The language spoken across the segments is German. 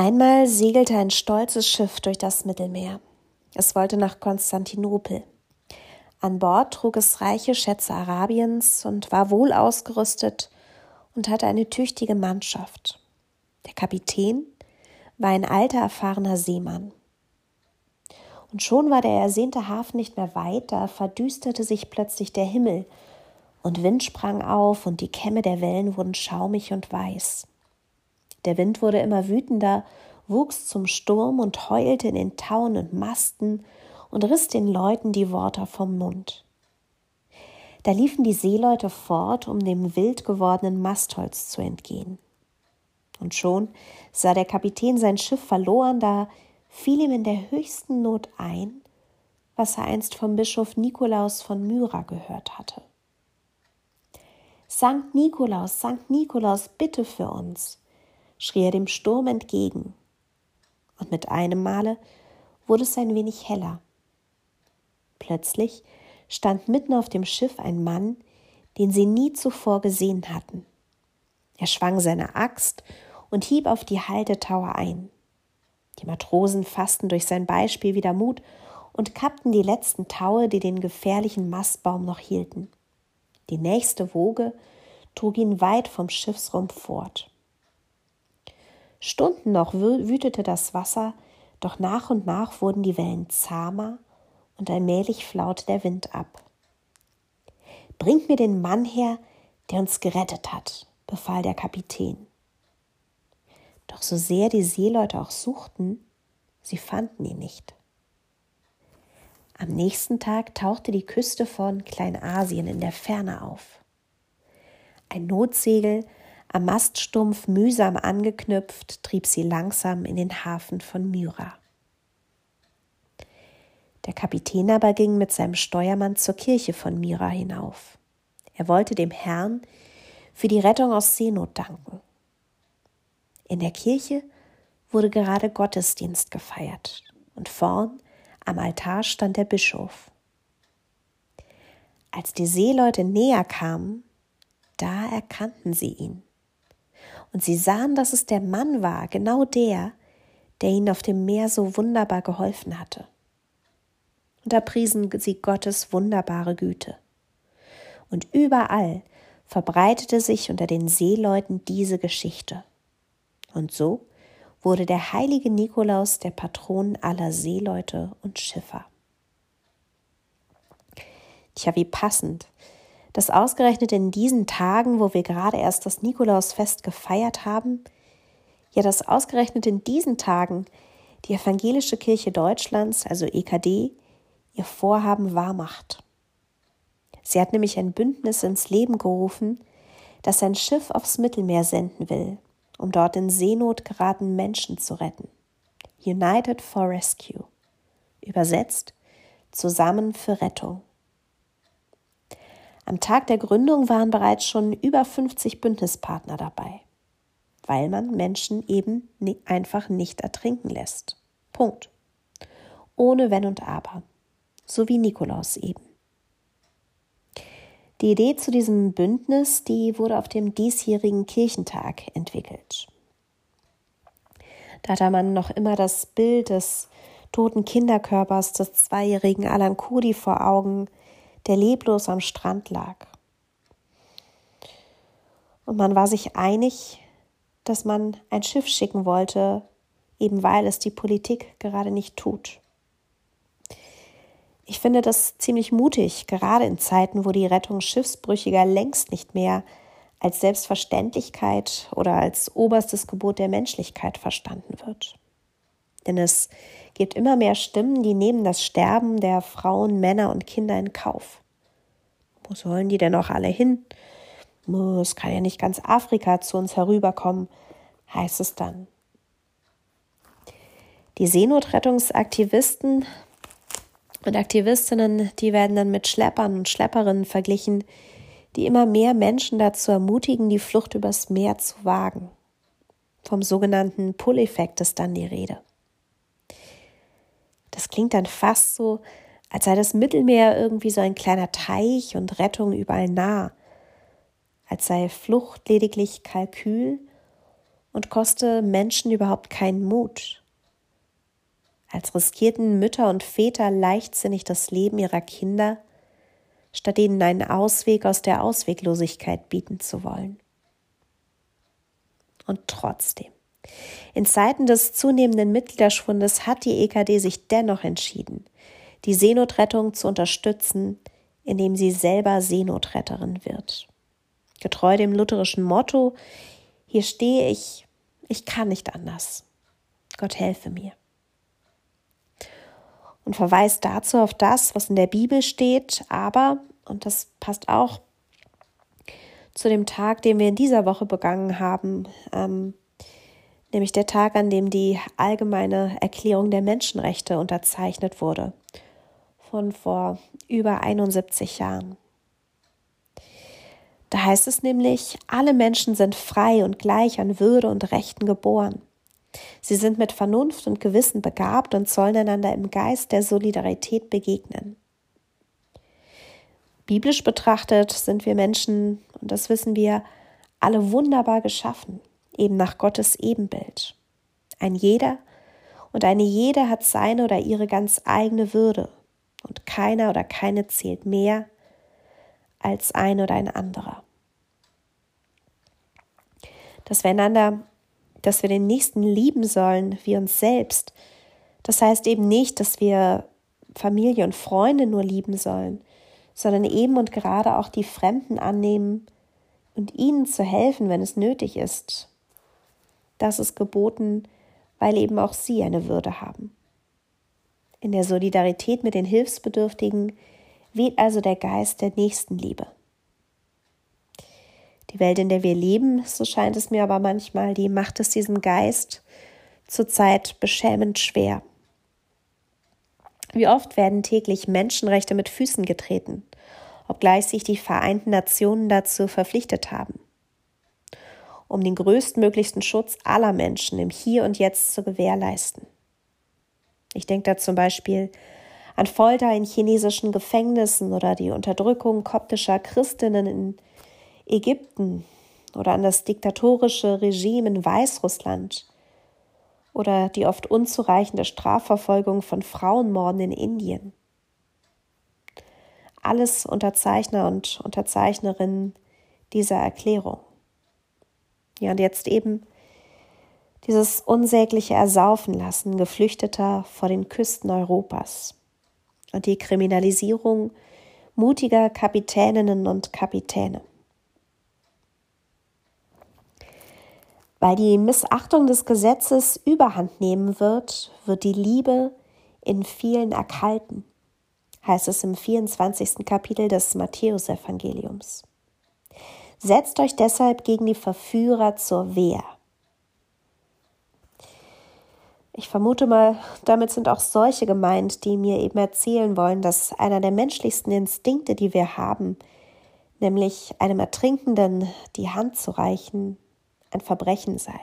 Einmal segelte ein stolzes Schiff durch das Mittelmeer. Es wollte nach Konstantinopel. An Bord trug es reiche Schätze Arabiens und war wohl ausgerüstet und hatte eine tüchtige Mannschaft. Der Kapitän war ein alter, erfahrener Seemann. Und schon war der ersehnte Hafen nicht mehr weit, da verdüsterte sich plötzlich der Himmel, und Wind sprang auf, und die Kämme der Wellen wurden schaumig und weiß. Der Wind wurde immer wütender, wuchs zum Sturm und heulte in den Tauen und Masten und riss den Leuten die Worte vom Mund. Da liefen die Seeleute fort, um dem wild gewordenen Mastholz zu entgehen. Und schon sah der Kapitän sein Schiff verloren, da fiel ihm in der höchsten Not ein, was er einst vom Bischof Nikolaus von Myra gehört hatte. Sankt Nikolaus, Sankt Nikolaus, bitte für uns, schrie er dem Sturm entgegen, und mit einem Male wurde es ein wenig heller. Plötzlich stand mitten auf dem Schiff ein Mann, den sie nie zuvor gesehen hatten. Er schwang seine Axt und hieb auf die Haltetaue ein. Die Matrosen fassten durch sein Beispiel wieder Mut und kappten die letzten Taue, die den gefährlichen Mastbaum noch hielten. Die nächste Woge trug ihn weit vom Schiffsrumpf fort. Stunden noch wütete das Wasser, doch nach und nach wurden die Wellen zahmer und allmählich flaute der Wind ab. Bringt mir den Mann her, der uns gerettet hat, befahl der Kapitän. Doch so sehr die Seeleute auch suchten, sie fanden ihn nicht. Am nächsten Tag tauchte die Küste von Kleinasien in der Ferne auf. Ein Notsegel, am Maststumpf mühsam angeknüpft, trieb sie langsam in den Hafen von Myra. Der Kapitän aber ging mit seinem Steuermann zur Kirche von Myra hinauf. Er wollte dem Herrn für die Rettung aus Seenot danken. In der Kirche wurde gerade Gottesdienst gefeiert und vorn am Altar stand der Bischof. Als die Seeleute näher kamen, da erkannten sie ihn. Und sie sahen, dass es der Mann war, genau der, der ihnen auf dem Meer so wunderbar geholfen hatte. Und da priesen sie Gottes wunderbare Güte. Und überall verbreitete sich unter den Seeleuten diese Geschichte. Und so wurde der heilige Nikolaus der Patron aller Seeleute und Schiffer. Tja, wie passend, dass ausgerechnet in diesen Tagen, wo wir gerade erst das Nikolausfest gefeiert haben, ja, dass ausgerechnet in diesen Tagen die Evangelische Kirche Deutschlands, also EKD, ihr Vorhaben wahrmacht. Sie hat nämlich ein Bündnis ins Leben gerufen, das ein Schiff aufs Mittelmeer senden will, um dort in Seenot geratenen Menschen zu retten. United for Rescue. Übersetzt Zusammen für Rettung. Am Tag der Gründung waren bereits schon über 50 Bündnispartner dabei, weil man Menschen eben einfach nicht ertrinken lässt. Punkt. Ohne Wenn und Aber. So wie Nikolaus eben. Die Idee zu diesem Bündnis, die wurde auf dem diesjährigen Kirchentag entwickelt. Da hatte man noch immer das Bild des toten Kinderkörpers des zweijährigen Alan Kudi vor Augen, der leblos am Strand lag. Und man war sich einig, dass man ein Schiff schicken wollte, eben weil es die Politik gerade nicht tut. Ich finde das ziemlich mutig, gerade in Zeiten, wo die Rettung Schiffsbrüchiger längst nicht mehr als Selbstverständlichkeit oder als oberstes Gebot der Menschlichkeit verstanden wird. Denn es gibt immer mehr Stimmen, die nehmen das Sterben der Frauen, Männer und Kinder in Kauf. Wo sollen die denn auch alle hin? Es kann ja nicht ganz Afrika zu uns herüberkommen, heißt es dann. Die Seenotrettungsaktivisten und Aktivistinnen, die werden dann mit Schleppern und Schlepperinnen verglichen, die immer mehr Menschen dazu ermutigen, die Flucht übers Meer zu wagen. Vom sogenannten Pull-Effekt ist dann die Rede. Das klingt dann fast so, als sei das Mittelmeer irgendwie so ein kleiner Teich und Rettung überall nah, als sei Flucht lediglich Kalkül und koste Menschen überhaupt keinen Mut. Als riskierten Mütter und Väter leichtsinnig das Leben ihrer Kinder, statt ihnen einen Ausweg aus der Ausweglosigkeit bieten zu wollen. Und trotzdem, in Zeiten des zunehmenden Mitgliederschwundes hat die EKD sich dennoch entschieden, die Seenotrettung zu unterstützen, indem sie selber Seenotretterin wird. Getreu dem lutherischen Motto, hier stehe ich, ich kann nicht anders. Gott helfe mir. Und verweist dazu auf das, was in der Bibel steht, aber, und das passt auch zu dem Tag, den wir in dieser Woche begangen haben, ähm, nämlich der Tag, an dem die allgemeine Erklärung der Menschenrechte unterzeichnet wurde, von vor über 71 Jahren. Da heißt es nämlich, alle Menschen sind frei und gleich an Würde und Rechten geboren. Sie sind mit Vernunft und Gewissen begabt und sollen einander im Geist der Solidarität begegnen. Biblisch betrachtet sind wir Menschen, und das wissen wir, alle wunderbar geschaffen, eben nach Gottes Ebenbild. Ein jeder und eine jede hat seine oder ihre ganz eigene Würde, und keiner oder keine zählt mehr als ein oder ein anderer. Dass wir einander, dass wir den Nächsten lieben sollen wie uns selbst, das heißt eben nicht, dass wir Familie und Freunde nur lieben sollen, sondern eben und gerade auch die Fremden annehmen und ihnen zu helfen, wenn es nötig ist. Das ist geboten, weil eben auch sie eine Würde haben. In der Solidarität mit den Hilfsbedürftigen weht also der Geist der Nächstenliebe. Die Welt, in der wir leben, so scheint es mir aber manchmal, die macht es diesem Geist zurzeit beschämend schwer. Wie oft werden täglich Menschenrechte mit Füßen getreten, obgleich sich die Vereinten Nationen dazu verpflichtet haben. Um den größtmöglichsten Schutz aller Menschen im Hier und Jetzt zu gewährleisten. Ich denke da zum Beispiel an Folter in chinesischen Gefängnissen oder die Unterdrückung koptischer Christinnen in Ägypten oder an das diktatorische Regime in Weißrussland oder die oft unzureichende Strafverfolgung von Frauenmorden in Indien. Alles Unterzeichner und Unterzeichnerinnen dieser Erklärung. Ja, und jetzt eben dieses unsägliche Ersaufen lassen Geflüchteter vor den Küsten Europas und die Kriminalisierung mutiger Kapitäninnen und Kapitäne. Weil die Missachtung des Gesetzes überhand nehmen wird, wird die Liebe in vielen erkalten, heißt es im 24. Kapitel des Matthäusevangeliums. Setzt euch deshalb gegen die Verführer zur Wehr. Ich vermute mal, damit sind auch solche gemeint, die mir eben erzählen wollen, dass einer der menschlichsten Instinkte, die wir haben, nämlich einem Ertrinkenden die Hand zu reichen, ein Verbrechen sei.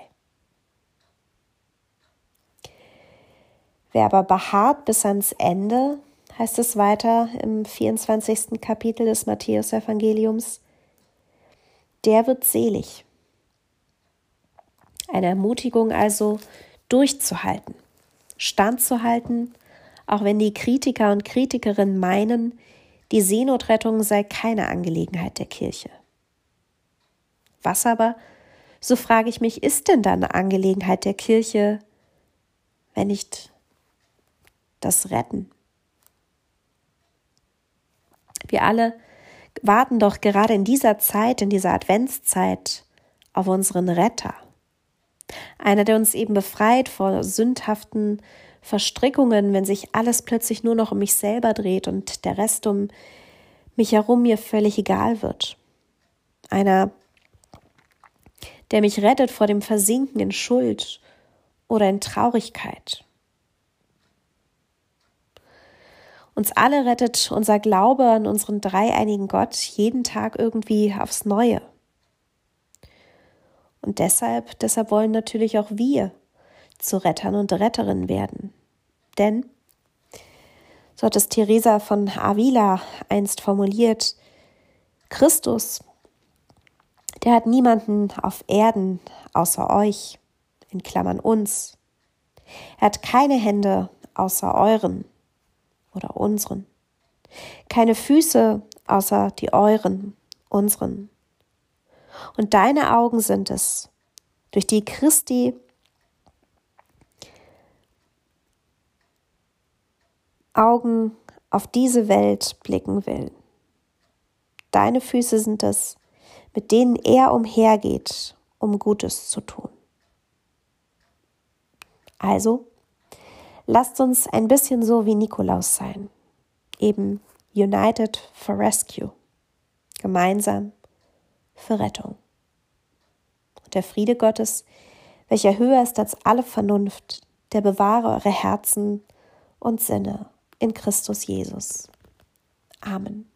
Wer aber beharrt bis ans Ende, heißt es weiter im 24. Kapitel des Matthäus-Evangeliums, der wird selig. Eine Ermutigung also, durchzuhalten, standzuhalten, auch wenn die Kritiker und Kritikerinnen meinen, die Seenotrettung sei keine Angelegenheit der Kirche. Was aber so frage ich mich, ist denn da eine Angelegenheit der Kirche, wenn nicht das Retten? Wir alle warten doch gerade in dieser Zeit, in dieser Adventszeit auf unseren Retter. Einer, der uns eben befreit vor sündhaften Verstrickungen, wenn sich alles plötzlich nur noch um mich selber dreht und der Rest um mich herum mir völlig egal wird. Einer, der mich rettet vor dem Versinken in Schuld oder in Traurigkeit. Uns alle rettet unser Glaube an unseren dreieinigen Gott jeden Tag irgendwie aufs Neue. Und deshalb, deshalb wollen natürlich auch wir zu Rettern und Retterinnen werden. Denn, so hat es Theresa von Avila einst formuliert, Christus Der hat niemanden auf Erden außer euch, in Klammern uns. Er hat keine Hände außer euren oder unseren, keine Füße außer die euren, unseren. Und deine Augen sind es, durch die Christi Augen auf diese Welt blicken will. Deine Füße sind es, mit denen er umhergeht, um Gutes zu tun. Also, lasst uns ein bisschen so wie Nikolaus sein, eben United for Rescue, gemeinsam für Rettung. Und der Friede Gottes, welcher höher ist als alle Vernunft, der bewahre eure Herzen und Sinne in Christus Jesus. Amen.